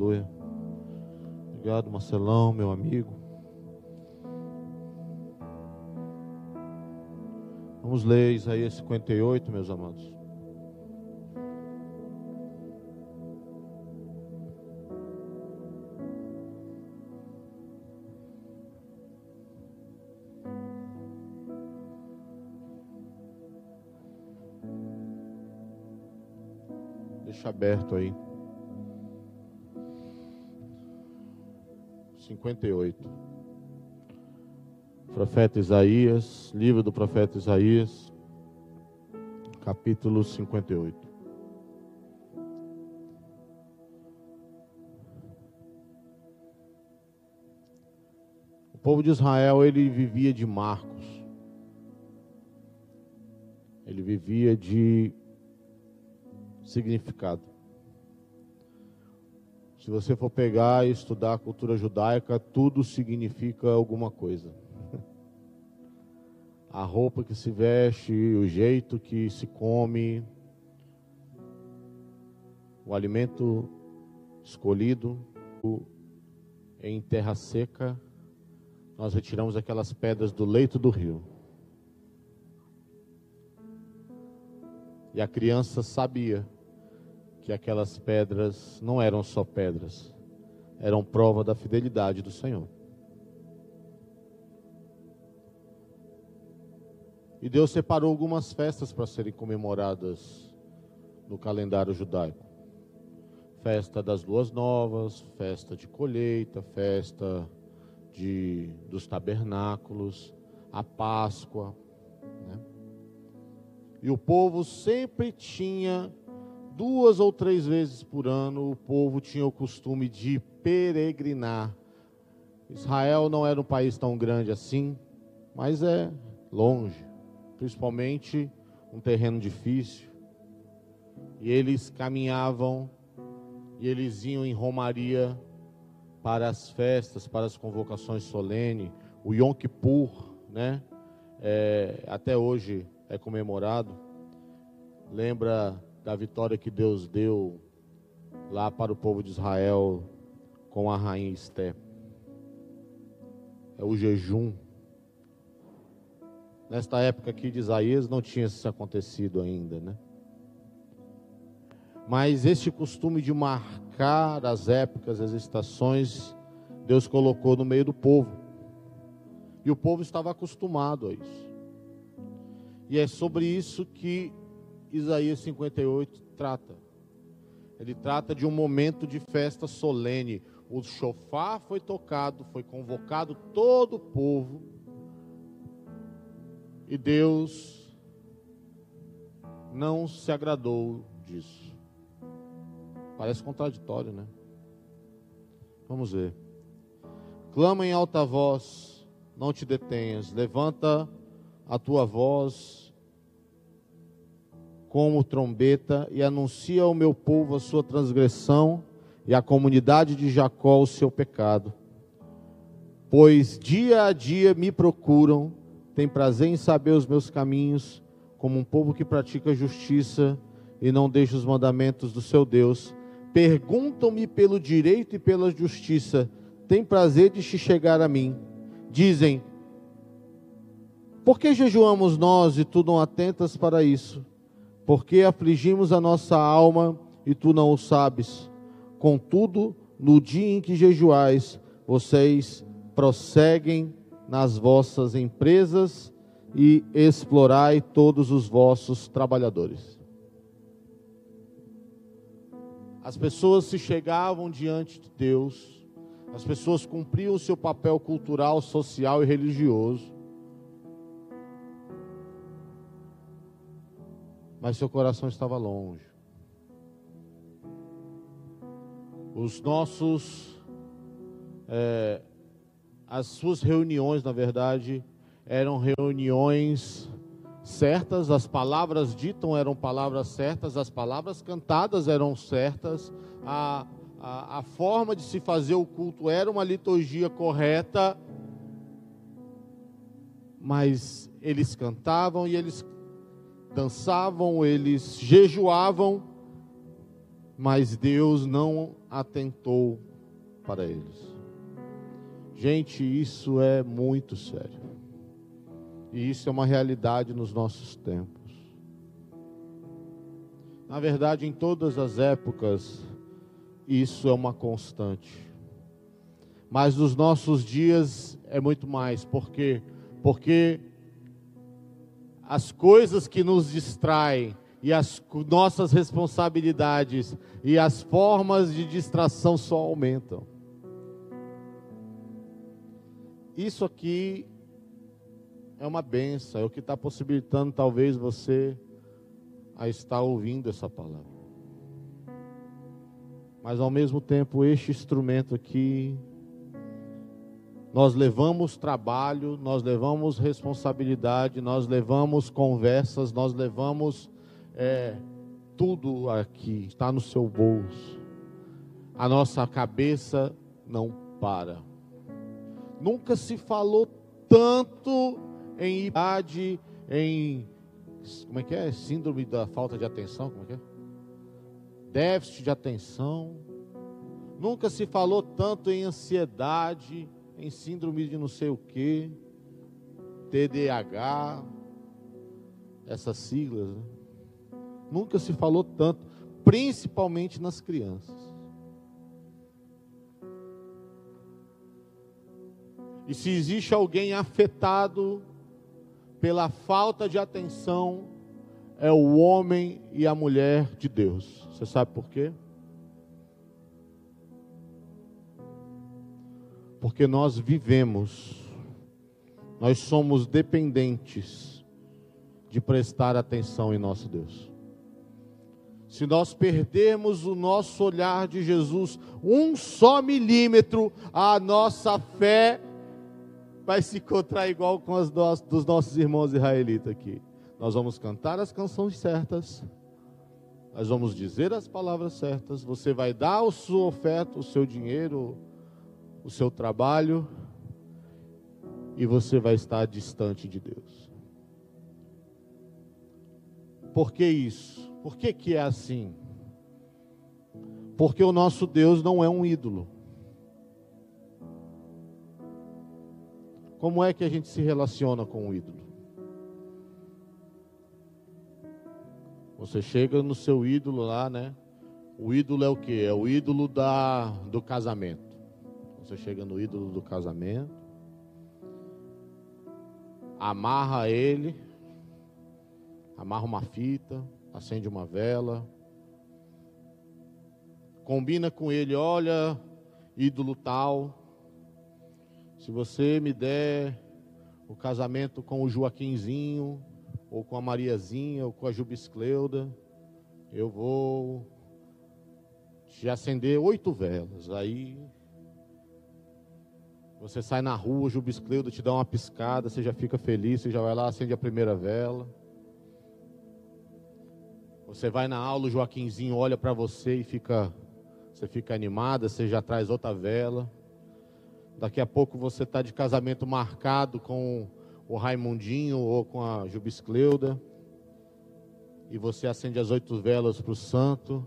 Aleluia. Obrigado, Marcelão, meu amigo. Vamos ler Isaías 58, meus amados. Deixa aberto aí. 58. Profeta Isaías, livro do profeta Isaías, capítulo 58. O povo de Israel, ele vivia de marcos. Ele vivia de significado. Se você for pegar e estudar a cultura judaica, tudo significa alguma coisa. A roupa que se veste, o jeito que se come, o alimento escolhido em terra seca, nós retiramos aquelas pedras do leito do rio. E a criança sabia que aquelas pedras não eram só pedras, eram prova da fidelidade do Senhor. E Deus separou algumas festas para serem comemoradas no calendário judaico. Festa das luas novas, festa de colheita, festa de, dos tabernáculos, a Páscoa. Né? E o povo sempre tinha duas ou três vezes por ano o povo tinha o costume de peregrinar. Israel não era um país tão grande assim, mas é longe, principalmente um terreno difícil. E eles caminhavam e eles iam em romaria para as festas, para as convocações solenes, o Yom Kippur, né? É, até hoje é comemorado. Lembra da vitória que Deus deu lá para o povo de Israel com a rainha Esté. É o jejum. Nesta época aqui de Isaías não tinha isso acontecido ainda, né? Mas este costume de marcar as épocas, as estações, Deus colocou no meio do povo. E o povo estava acostumado a isso. E é sobre isso que Isaías 58 trata. Ele trata de um momento de festa solene. O chofar foi tocado, foi convocado todo o povo. E Deus não se agradou disso. Parece contraditório, né? Vamos ver. Clama em alta voz, não te detenhas. Levanta a tua voz como trombeta e anuncia ao meu povo a sua transgressão e à comunidade de Jacó o seu pecado. Pois dia a dia me procuram, tem prazer em saber os meus caminhos, como um povo que pratica justiça e não deixa os mandamentos do seu Deus. Perguntam-me pelo direito e pela justiça, tem prazer de se chegar a mim. Dizem: Por que jejuamos nós e tu não atentas para isso? Porque afligimos a nossa alma e tu não o sabes. Contudo, no dia em que jejuais, vocês prosseguem nas vossas empresas e explorai todos os vossos trabalhadores. As pessoas se chegavam diante de Deus, as pessoas cumpriam o seu papel cultural, social e religioso, mas seu coração estava longe. Os nossos, é, as suas reuniões, na verdade, eram reuniões certas, as palavras ditas eram palavras certas, as palavras cantadas eram certas, a, a, a forma de se fazer o culto era uma liturgia correta, mas eles cantavam e eles dançavam, eles jejuavam, mas Deus não atentou para eles. Gente, isso é muito sério. E isso é uma realidade nos nossos tempos. Na verdade, em todas as épocas, isso é uma constante. Mas nos nossos dias é muito mais. Por quê? Porque as coisas que nos distraem e as nossas responsabilidades e as formas de distração só aumentam. Isso aqui é uma benção, é o que está possibilitando talvez você a estar ouvindo essa palavra. Mas ao mesmo tempo, este instrumento aqui, nós levamos trabalho, nós levamos responsabilidade, nós levamos conversas, nós levamos é, tudo aqui, está no seu bolso. A nossa cabeça não para. Nunca se falou tanto em idade, em como é que é? Síndrome da falta de atenção, como é que é? Déficit de atenção. Nunca se falou tanto em ansiedade, em síndrome de não sei o que, TDAH, essas siglas. Né? Nunca se falou tanto, principalmente nas crianças. E se existe alguém afetado pela falta de atenção, é o homem e a mulher de Deus. Você sabe por quê? Porque nós vivemos, nós somos dependentes de prestar atenção em nosso Deus se nós perdermos o nosso olhar de Jesus um só milímetro, a nossa fé vai se encontrar igual com as dos nossos irmãos israelitas aqui. Nós vamos cantar as canções certas, nós vamos dizer as palavras certas, você vai dar a sua oferta, o seu dinheiro, o seu trabalho, e você vai estar distante de Deus. Por que isso? Por que, que é assim? Porque o nosso Deus não é um ídolo. Como é que a gente se relaciona com o ídolo? Você chega no seu ídolo lá, né? O ídolo é o que? É o ídolo da, do casamento. Você chega no ídolo do casamento, amarra ele, amarra uma fita, acende uma vela, combina com ele, olha, ídolo tal, se você me der o casamento com o Joaquinzinho, ou com a Mariazinha, ou com a Jubiscleuda, eu vou te acender oito velas. Aí você sai na rua, o Jubiscleuda te dá uma piscada, você já fica feliz, você já vai lá, acende a primeira vela. Você vai na aula, o Joaquinzinho olha para você e fica, você fica animada, você já traz outra vela. Daqui a pouco você está de casamento marcado com o Raimundinho ou com a Jubiscleuda. E você acende as oito velas para o santo.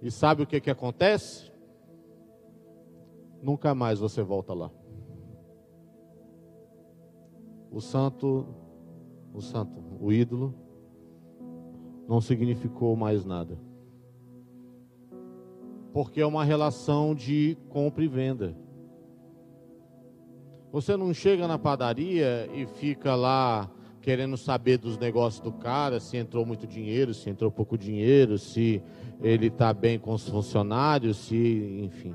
E sabe o que, que acontece? Nunca mais você volta lá. O santo, o santo, o ídolo, não significou mais nada. Porque é uma relação de compra e venda. Você não chega na padaria e fica lá querendo saber dos negócios do cara, se entrou muito dinheiro, se entrou pouco dinheiro, se ele está bem com os funcionários, se, enfim.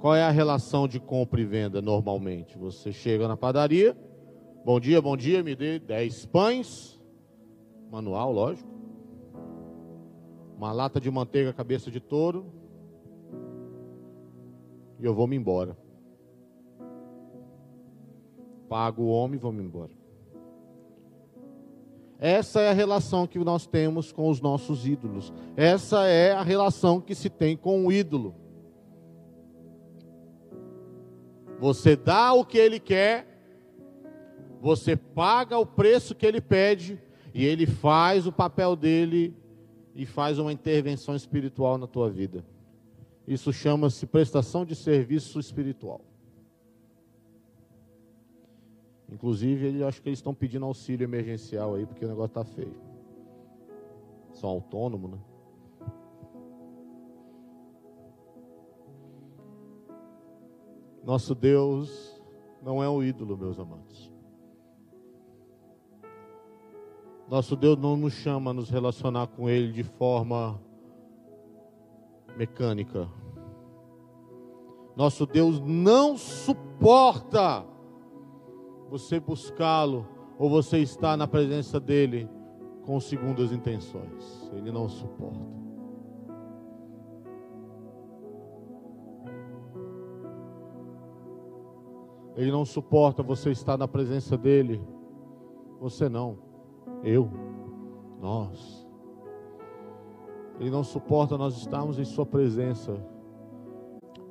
Qual é a relação de compra e venda normalmente? Você chega na padaria, bom dia, bom dia, me dê 10 pães, manual, lógico. Uma lata de manteiga cabeça de touro. E eu vou me embora. Pago o homem e vou me embora. Essa é a relação que nós temos com os nossos ídolos. Essa é a relação que se tem com o ídolo. Você dá o que ele quer, você paga o preço que ele pede, e ele faz o papel dele e faz uma intervenção espiritual na tua vida. Isso chama-se prestação de serviço espiritual. Inclusive, eu acho que eles estão pedindo auxílio emergencial aí, porque o negócio está feio. São autônomos, né? Nosso Deus não é um ídolo, meus amados. Nosso Deus não nos chama a nos relacionar com Ele de forma mecânica. Nosso Deus não suporta você buscá-lo ou você estar na presença dele com segundas intenções. Ele não suporta. Ele não suporta você estar na presença dele. Você não. Eu. Nós. Ele não suporta nós estarmos em Sua presença.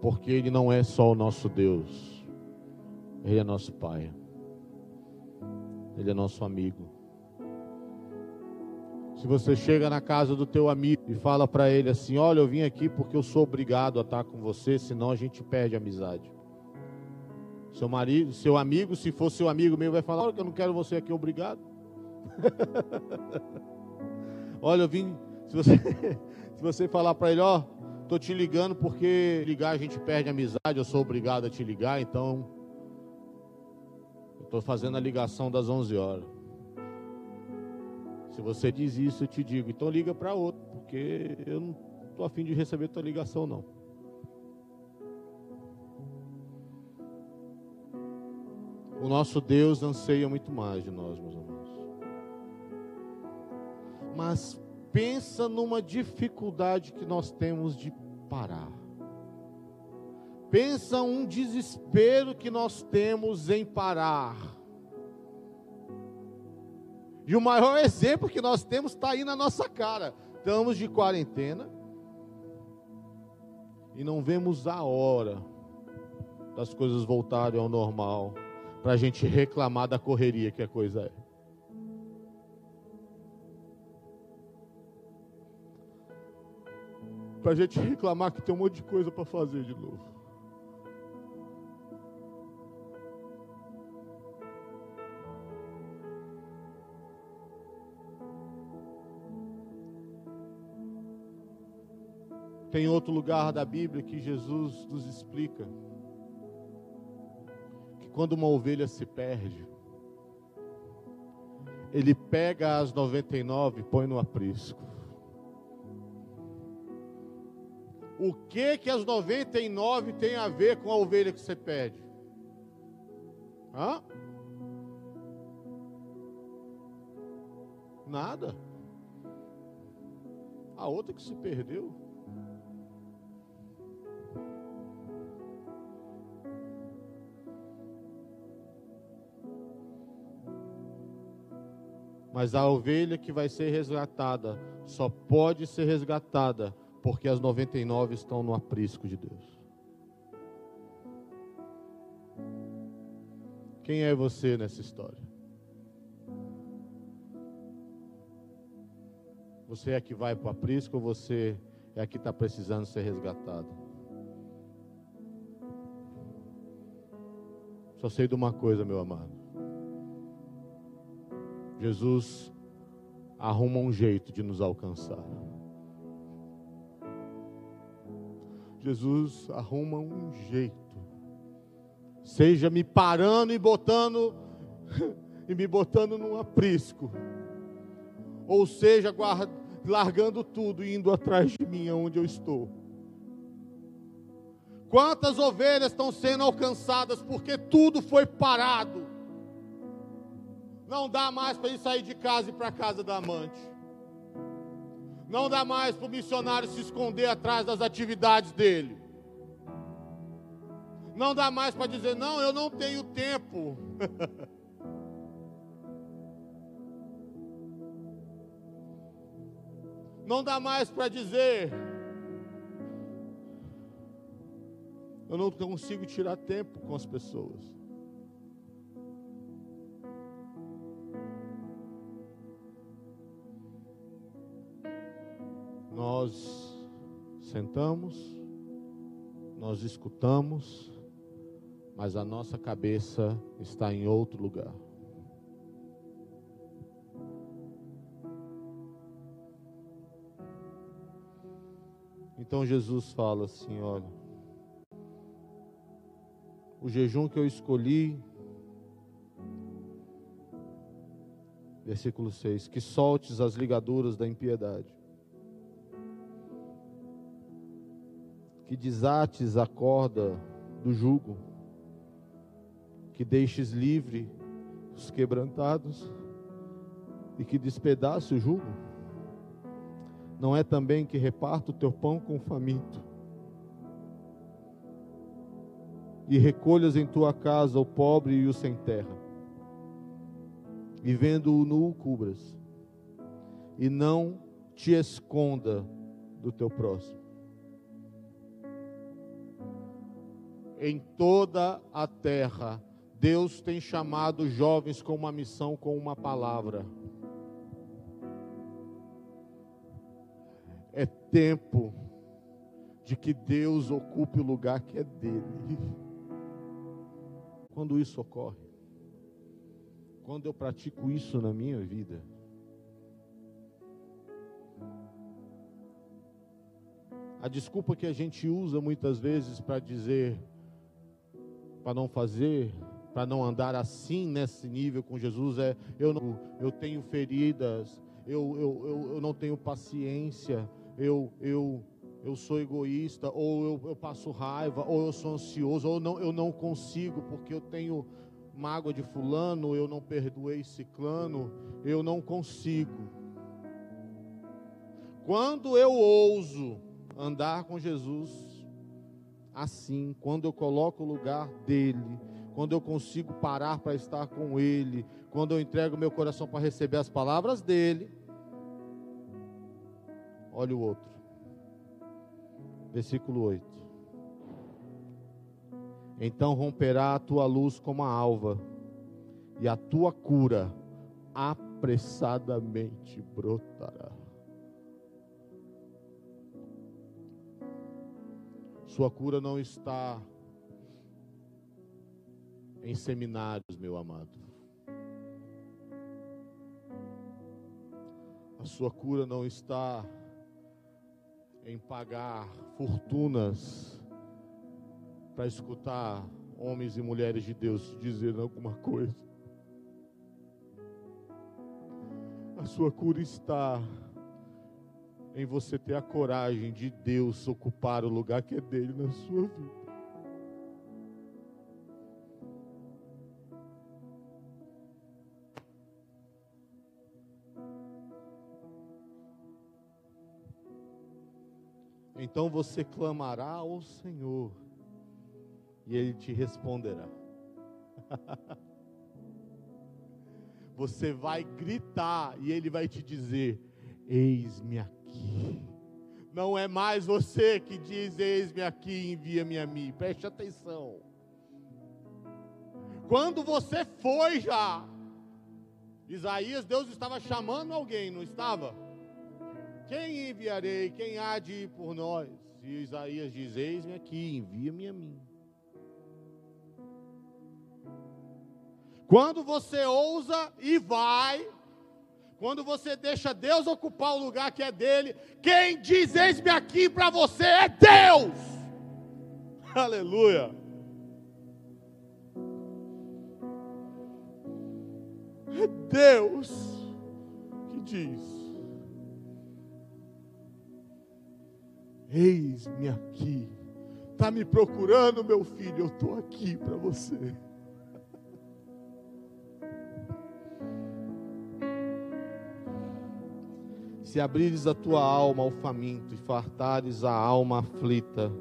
Porque Ele não é só o nosso Deus. Ele é nosso Pai. Ele é nosso amigo. Se você chega na casa do teu amigo e fala para ele assim: Olha, eu vim aqui porque eu sou obrigado a estar com você, senão a gente perde a amizade. Seu marido, seu amigo, se for seu amigo meu, vai falar: Olha, eu não quero você aqui, obrigado. Olha, eu vim. Se você, se você falar para ele: Ó, tô te ligando porque ligar a gente perde amizade, eu sou obrigado a te ligar, então. Eu estou fazendo a ligação das 11 horas. Se você diz isso, eu te digo: então liga para outro, porque eu não estou afim de receber tua ligação, não. O nosso Deus anseia muito mais de nós, meus irmãos. Mas pensa numa dificuldade que nós temos de parar. Pensa um desespero que nós temos em parar. E o maior exemplo que nós temos está aí na nossa cara. Estamos de quarentena e não vemos a hora das coisas voltarem ao normal para a gente reclamar da correria que a coisa é. Para a gente reclamar que tem um monte de coisa para fazer de novo. Tem outro lugar da Bíblia que Jesus nos explica quando uma ovelha se perde, ele pega as 99 e põe no aprisco. O que que as 99 tem a ver com a ovelha que você perde? Hã? Nada. A outra que se perdeu. Mas a ovelha que vai ser resgatada só pode ser resgatada porque as 99 estão no aprisco de Deus. Quem é você nessa história? Você é que vai para o aprisco ou você é que está precisando ser resgatado? Só sei de uma coisa, meu amado. Jesus arruma um jeito de nos alcançar. Jesus arruma um jeito. Seja me parando e botando e me botando num aprisco. Ou seja, guarda, largando tudo e indo atrás de mim aonde eu estou. Quantas ovelhas estão sendo alcançadas porque tudo foi parado? Não dá mais para ele sair de casa e para casa da amante. Não dá mais para o missionário se esconder atrás das atividades dele. Não dá mais para dizer, não, eu não tenho tempo. não dá mais para dizer, eu não consigo tirar tempo com as pessoas. Nós sentamos, nós escutamos, mas a nossa cabeça está em outro lugar. Então Jesus fala assim: olha, o jejum que eu escolhi, versículo 6: que soltes as ligaduras da impiedade, que desates a corda do jugo, que deixes livre os quebrantados e que despedace o jugo? Não é também que reparta o teu pão com o faminto e recolhas em tua casa o pobre e o sem terra, e vendo-o nu cubras, e não te esconda do teu próximo. Em toda a terra, Deus tem chamado jovens com uma missão, com uma palavra. É tempo de que Deus ocupe o lugar que é dele. Quando isso ocorre, quando eu pratico isso na minha vida, a desculpa que a gente usa muitas vezes para dizer, para não fazer, para não andar assim nesse nível com Jesus é eu não, eu tenho feridas, eu, eu, eu, eu não tenho paciência, eu, eu, eu sou egoísta, ou eu, eu passo raiva, ou eu sou ansioso, ou não, eu não consigo porque eu tenho mágoa de fulano, eu não perdoei ciclano, eu não consigo. Quando eu ouso andar com Jesus assim, quando eu coloco o lugar dele, quando eu consigo parar para estar com Ele, quando eu entrego meu coração para receber as palavras dele. Olha o outro, versículo 8: Então romperá a tua luz como a alva, e a tua cura apressadamente brotará. Sua cura não está em seminários, meu amado. A sua cura não está em pagar fortunas para escutar homens e mulheres de Deus dizendo alguma coisa. A sua cura está em você ter a coragem de Deus ocupar o lugar que é dele na sua vida. Então você clamará ao Senhor e Ele te responderá. você vai gritar e Ele vai te dizer: Eis-me aqui. Não é mais você que diz: Eis-me aqui, envia-me a mim. Preste atenção. Quando você foi já, Isaías, Deus estava chamando alguém, não estava? Quem enviarei? Quem há de ir por nós? E Isaías diz: Eis-me aqui, envia-me a mim. Quando você ousa e vai, quando você deixa Deus ocupar o lugar que é dele, quem diz eis-me aqui para você é Deus. Aleluia. É Deus que diz. Eis-me aqui. Está me procurando, meu filho? Eu estou aqui para você. Se abrires a tua alma ao faminto e fartares a alma aflita,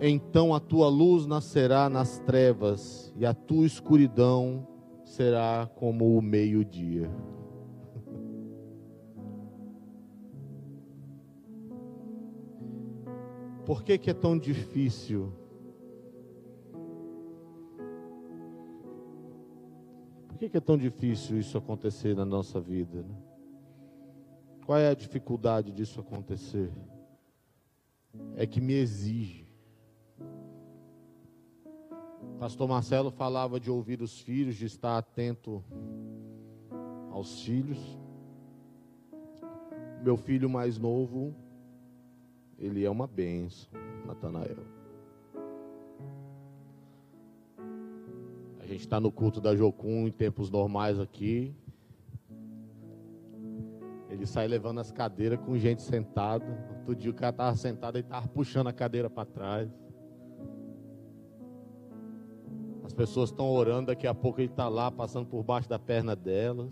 então a tua luz nascerá nas trevas e a tua escuridão será como o meio-dia. Por que, que é tão difícil? Por que, que é tão difícil isso acontecer na nossa vida? Né? Qual é a dificuldade disso acontecer? É que me exige. Pastor Marcelo falava de ouvir os filhos, de estar atento aos filhos. Meu filho mais novo, ele é uma benção, Natanael. A gente está no culto da Jocum em tempos normais aqui. Ele sai levando as cadeiras com gente sentada. Outro dia o cara estava sentado e estava puxando a cadeira para trás. As pessoas estão orando, daqui a pouco ele está lá passando por baixo da perna delas.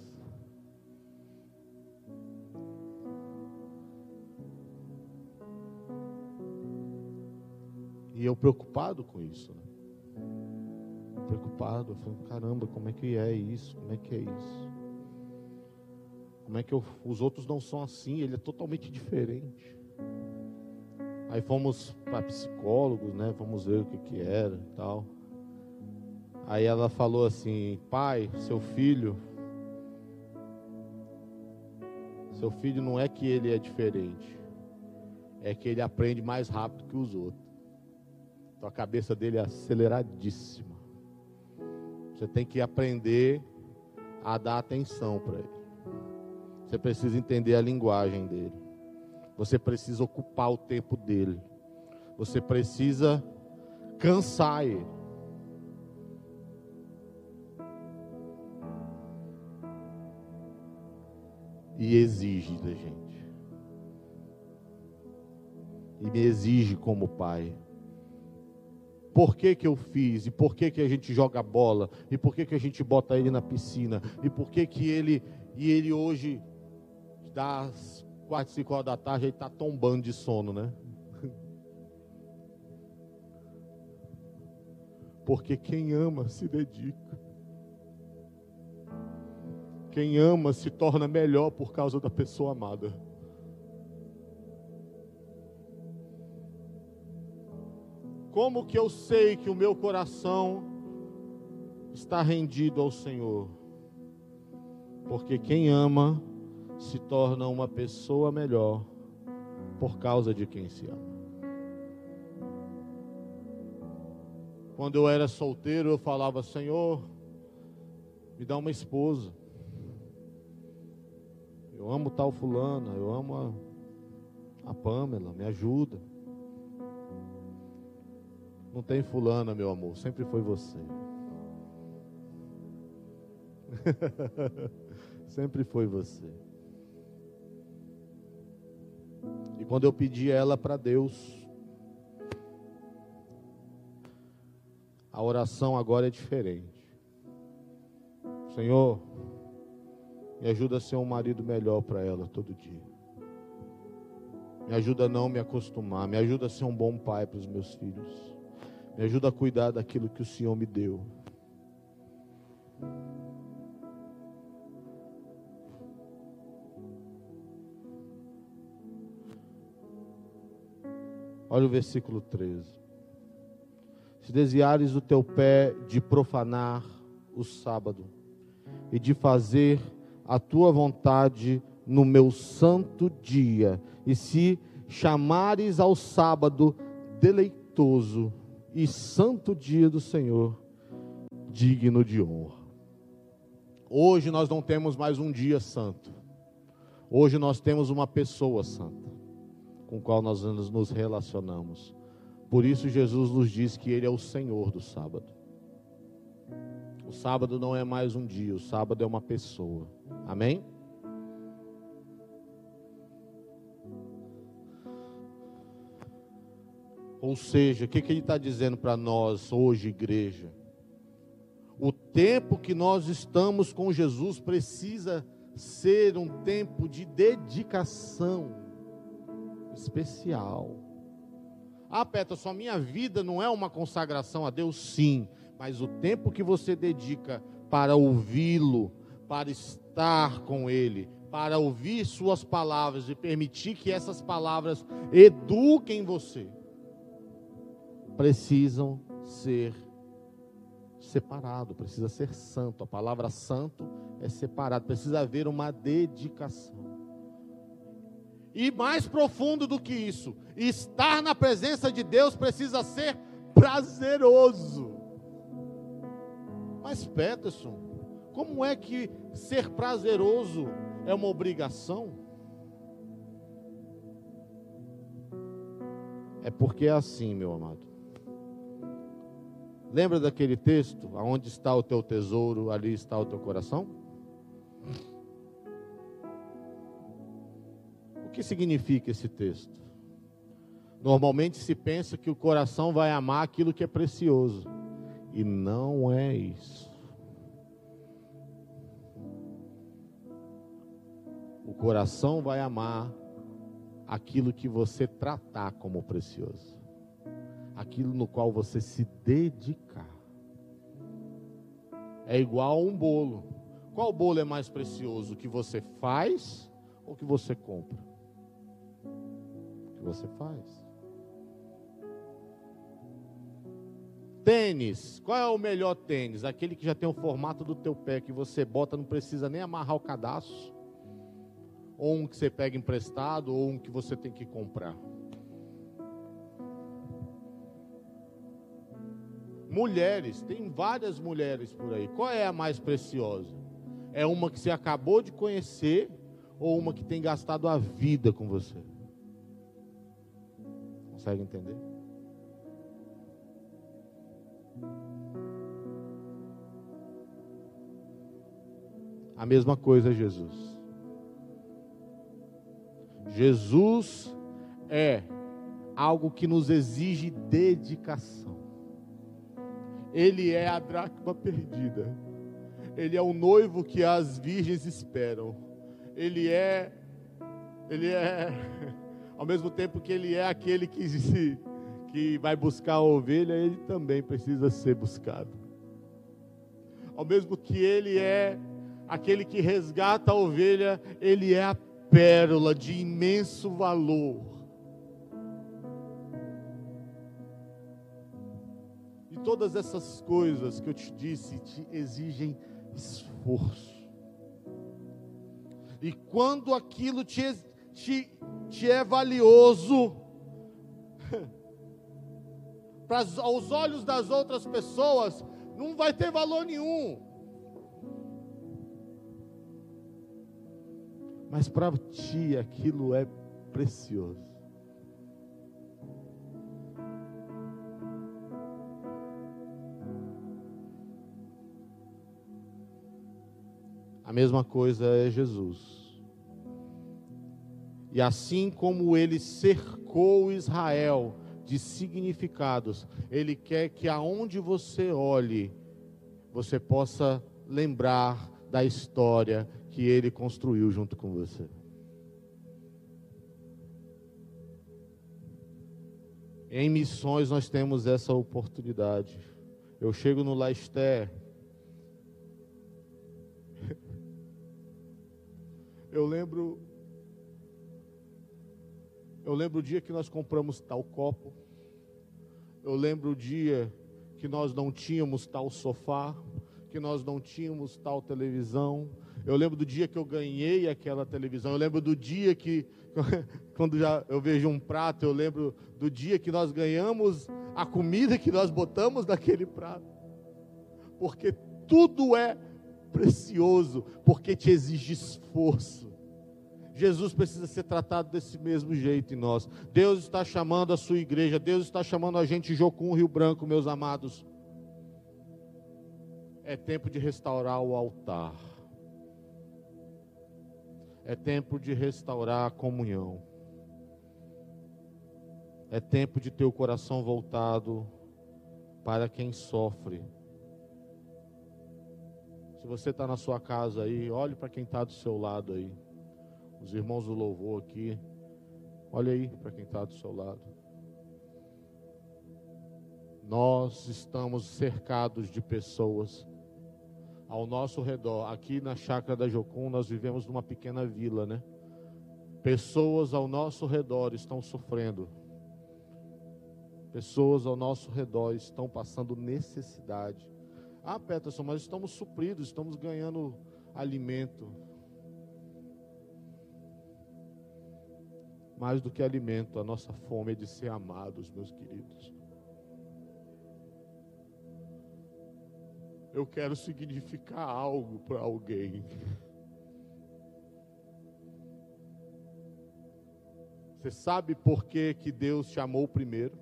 E eu preocupado com isso. Né? Preocupado, eu falei, caramba, como é que é isso? Como é que é isso? Como é que eu, os outros não são assim? Ele é totalmente diferente. Aí fomos para psicólogos, né? Vamos ver o que que era e tal. Aí ela falou assim: Pai, seu filho. Seu filho não é que ele é diferente, é que ele aprende mais rápido que os outros. Então a cabeça dele é aceleradíssima. Você tem que aprender a dar atenção para ele. Você precisa entender a linguagem dele. Você precisa ocupar o tempo dele. Você precisa cansar ele. e exige da gente. E me exige como pai. Por que, que eu fiz? E por que, que a gente joga bola? E por que, que a gente bota ele na piscina? E por que, que ele e ele hoje das quatro, cinco horas da tarde ele está tombando de sono, né? Porque quem ama se dedica. Quem ama se torna melhor por causa da pessoa amada. Como que eu sei que o meu coração está rendido ao Senhor? Porque quem ama se torna uma pessoa melhor por causa de quem se ama. Quando eu era solteiro, eu falava: Senhor, me dá uma esposa. Eu amo tal fulana, eu amo a, a Pamela, me ajuda. Não tem fulana, meu amor, sempre foi você. sempre foi você. E quando eu pedi ela para Deus, a oração agora é diferente. Senhor, me ajuda a ser um marido melhor para ela todo dia. Me ajuda a não me acostumar. Me ajuda a ser um bom pai para os meus filhos. Me ajuda a cuidar daquilo que o Senhor me deu. Olha o versículo 13. Se desviares o teu pé de profanar o sábado e de fazer a tua vontade no meu santo dia, e se chamares ao sábado deleitoso e santo dia do Senhor, digno de honra. Hoje nós não temos mais um dia santo. Hoje nós temos uma pessoa santa, com qual nós nos relacionamos. Por isso Jesus nos diz que ele é o Senhor do sábado. O sábado não é mais um dia, o sábado é uma pessoa. Amém? Ou seja, o que, que ele está dizendo para nós hoje, igreja? O tempo que nós estamos com Jesus precisa ser um tempo de dedicação especial. Ah, Peterson, a minha vida não é uma consagração a Deus? Sim, mas o tempo que você dedica para ouvi-lo, para estar com Ele, para ouvir Suas palavras e permitir que essas palavras eduquem você, precisam ser separado, precisa ser santo. A palavra santo é separado, precisa haver uma dedicação. E mais profundo do que isso, estar na presença de Deus precisa ser prazeroso. Mas Peterson, como é que ser prazeroso é uma obrigação? É porque é assim, meu amado. Lembra daquele texto? Aonde está o teu tesouro, ali está o teu coração? Que significa esse texto? Normalmente se pensa que o coração vai amar aquilo que é precioso. E não é isso. O coração vai amar aquilo que você tratar como precioso, aquilo no qual você se dedicar. É igual a um bolo. Qual bolo é mais precioso? O que você faz ou o que você compra? Você faz. Tênis, qual é o melhor tênis? Aquele que já tem o formato do teu pé, que você bota, não precisa nem amarrar o cadastro ou um que você pega emprestado, ou um que você tem que comprar. Mulheres, tem várias mulheres por aí. Qual é a mais preciosa? É uma que você acabou de conhecer ou uma que tem gastado a vida com você? Consegue entender? A mesma coisa, Jesus. Jesus é algo que nos exige dedicação. Ele é a dracma perdida. Ele é o noivo que as virgens esperam. Ele é ele é ao mesmo tempo que ele é aquele que se, que vai buscar a ovelha, ele também precisa ser buscado. Ao mesmo que ele é aquele que resgata a ovelha, ele é a pérola de imenso valor. E todas essas coisas que eu te disse te exigem esforço. E quando aquilo te, te, te é valioso, para aos olhos das outras pessoas, não vai ter valor nenhum. mas para ti aquilo é precioso. A mesma coisa é Jesus. E assim como ele cercou Israel de significados, ele quer que aonde você olhe, você possa lembrar da história que ele construiu junto com você. Em missões nós temos essa oportunidade. Eu chego no Laisté. Eu lembro Eu lembro o dia que nós compramos tal copo. Eu lembro o dia que nós não tínhamos tal sofá, que nós não tínhamos tal televisão, eu lembro do dia que eu ganhei aquela televisão. Eu lembro do dia que, quando já eu vejo um prato, eu lembro do dia que nós ganhamos a comida que nós botamos naquele prato. Porque tudo é precioso, porque te exige esforço. Jesus precisa ser tratado desse mesmo jeito em nós. Deus está chamando a sua igreja, Deus está chamando a gente Jocum Rio Branco, meus amados. É tempo de restaurar o altar. É tempo de restaurar a comunhão. É tempo de ter o coração voltado para quem sofre. Se você está na sua casa aí, olhe para quem está do seu lado aí. Os irmãos do louvor aqui. Olhe aí para quem está do seu lado. Nós estamos cercados de pessoas ao nosso redor. Aqui na chácara da Jocum, nós vivemos numa pequena vila, né? Pessoas ao nosso redor estão sofrendo. Pessoas ao nosso redor estão passando necessidade. Ah, Peterson, mas estamos supridos, estamos ganhando alimento. Mais do que alimento, a nossa fome é de ser amados, meus queridos. Eu quero significar algo para alguém. Você sabe por que, que Deus te amou primeiro?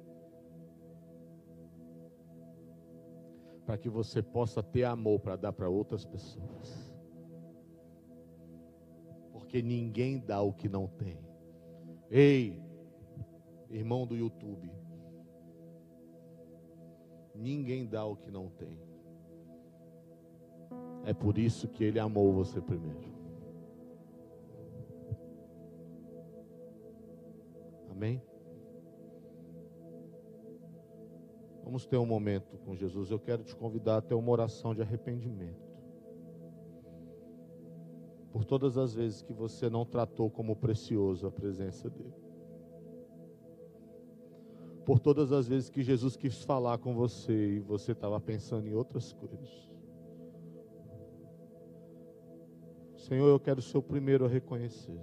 Para que você possa ter amor para dar para outras pessoas. Porque ninguém dá o que não tem. Ei, irmão do YouTube. Ninguém dá o que não tem. É por isso que ele amou você primeiro. Amém? Vamos ter um momento com Jesus. Eu quero te convidar a ter uma oração de arrependimento. Por todas as vezes que você não tratou como precioso a presença dEle. Por todas as vezes que Jesus quis falar com você e você estava pensando em outras coisas. Senhor, eu quero ser o primeiro a reconhecer.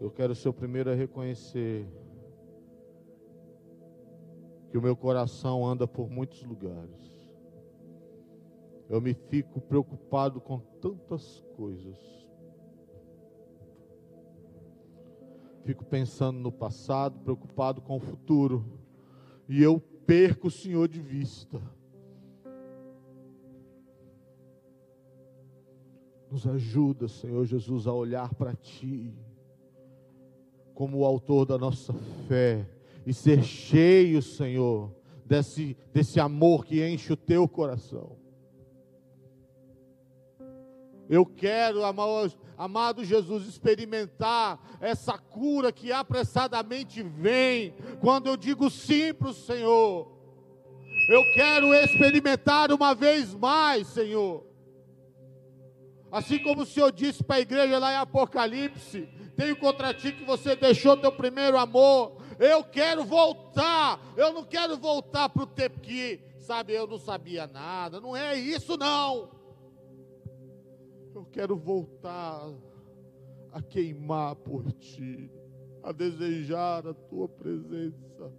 Eu quero ser o primeiro a reconhecer que o meu coração anda por muitos lugares. Eu me fico preocupado com tantas coisas. Fico pensando no passado, preocupado com o futuro. E eu perco o Senhor de vista. Nos ajuda, Senhor Jesus, a olhar para Ti, como o autor da nossa fé, e ser cheio, Senhor, desse, desse amor que enche o Teu coração. Eu quero, amado Jesus, experimentar essa cura que apressadamente vem, quando eu digo sim para o Senhor. Eu quero experimentar uma vez mais, Senhor Assim como o Senhor disse para a igreja lá em Apocalipse: Tenho contra ti que você deixou teu primeiro amor. Eu quero voltar. Eu não quero voltar para o tempo que, sabe, eu não sabia nada. Não é isso, não. Eu quero voltar a queimar por ti, a desejar a tua presença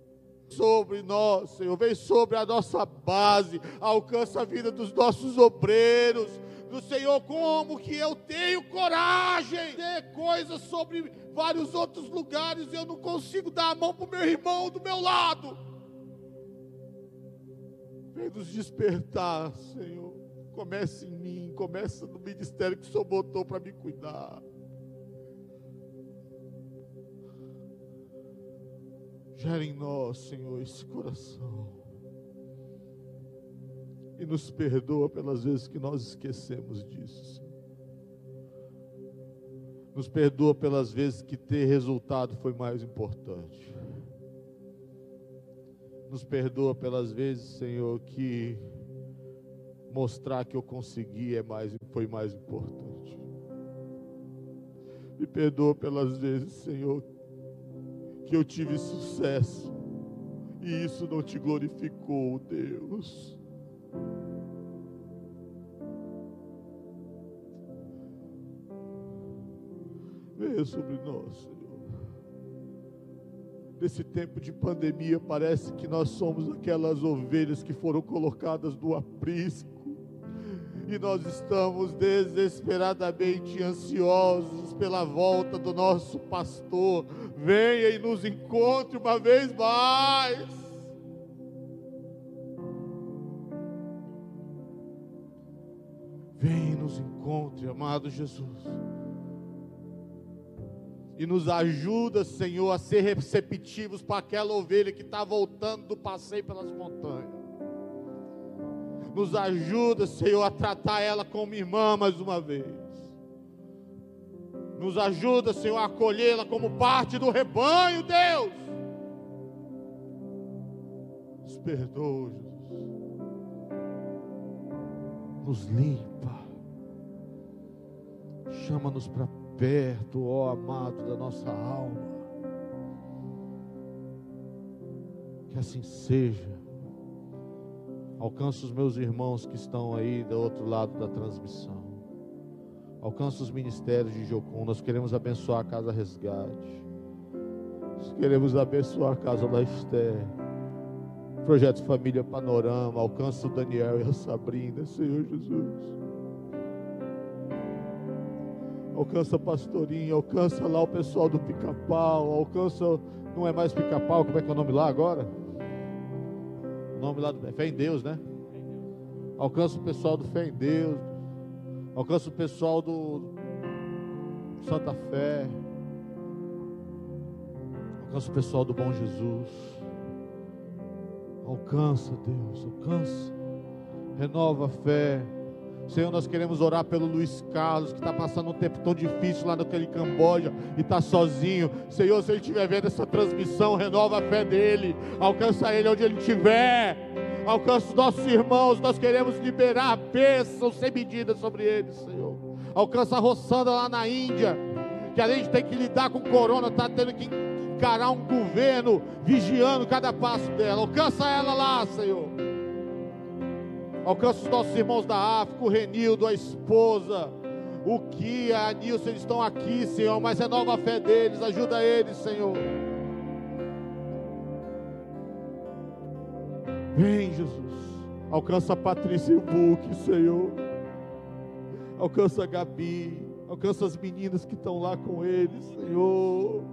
sobre nós, Senhor, vem sobre a nossa base, alcança a vida dos nossos obreiros, do Senhor, como que eu tenho coragem de coisas sobre vários outros lugares e eu não consigo dar a mão para o meu irmão do meu lado. Vem nos despertar, Senhor. Comece em mim, começa no ministério que o Senhor botou para me cuidar. Gera em nós, Senhor, esse coração e nos perdoa pelas vezes que nós esquecemos disso. Nos perdoa pelas vezes que ter resultado foi mais importante. Nos perdoa pelas vezes, Senhor, que mostrar que eu consegui é mais, foi mais importante. Me perdoa pelas vezes, Senhor, que eu tive sucesso e isso não te glorificou, Deus. Venha sobre nós, Senhor. Nesse tempo de pandemia, parece que nós somos aquelas ovelhas que foram colocadas no aprisco. E nós estamos desesperadamente ansiosos pela volta do nosso pastor. Venha e nos encontre uma vez mais. Vem e nos encontre, amado Jesus. E nos ajuda, Senhor, a ser receptivos para aquela ovelha que está voltando do passeio pelas montanhas. Nos ajuda, Senhor, a tratar ela como irmã mais uma vez. Nos ajuda, Senhor, a acolhê-la como parte do rebanho, Deus. Nos perdoa, Jesus nos limpa, chama-nos para perto, ó amado da nossa alma. Que assim seja. Alcança os meus irmãos que estão aí do outro lado da transmissão. Alcança os ministérios de Jocum. Nós queremos abençoar a Casa Resgate. Nós queremos abençoar a Casa da Esther. Projeto Família Panorama. Alcança o Daniel e a Sabrina, Senhor Jesus. Alcança a pastorinha, alcança lá o pessoal do pica-pau, alcança, não é mais pica-pau, como é que é o nome lá agora? Nome lá do Fé em Deus, né? Alcança o pessoal do Fé em Deus, alcança o pessoal do Santa Fé, alcança o pessoal do Bom Jesus. Alcança, Deus, alcança, renova a fé. Senhor, nós queremos orar pelo Luiz Carlos, que está passando um tempo tão difícil lá naquele Camboja e está sozinho. Senhor, se ele estiver vendo essa transmissão, renova a fé dele, alcança ele onde ele estiver, alcança os nossos irmãos. Nós queremos liberar a bênção sem medida sobre eles, Senhor. Alcança a Roçanda lá na Índia, que além de ter que lidar com o corona, está tendo que encarar um governo vigiando cada passo dela. Alcança ela lá, Senhor. Alcança os nossos irmãos da África, o Renildo, a esposa, o Kia, a Nilson, eles estão aqui, Senhor, mas renova a fé deles, ajuda eles, Senhor. Vem, Jesus. Alcança a Patrícia e o Book, Senhor. Alcança a Gabi. Alcança as meninas que estão lá com eles, Senhor.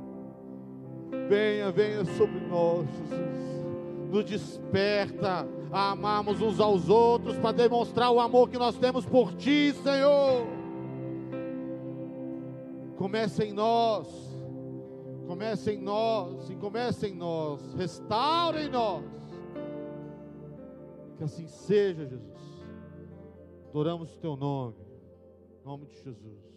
Venha, venha sobre nós, Jesus. Nos desperta a amarmos uns aos outros, para demonstrar o amor que nós temos por Ti, Senhor. Comece em nós, comece em nós e em nós, restaure em nós. Que assim seja, Jesus. Adoramos o Teu nome, em nome de Jesus.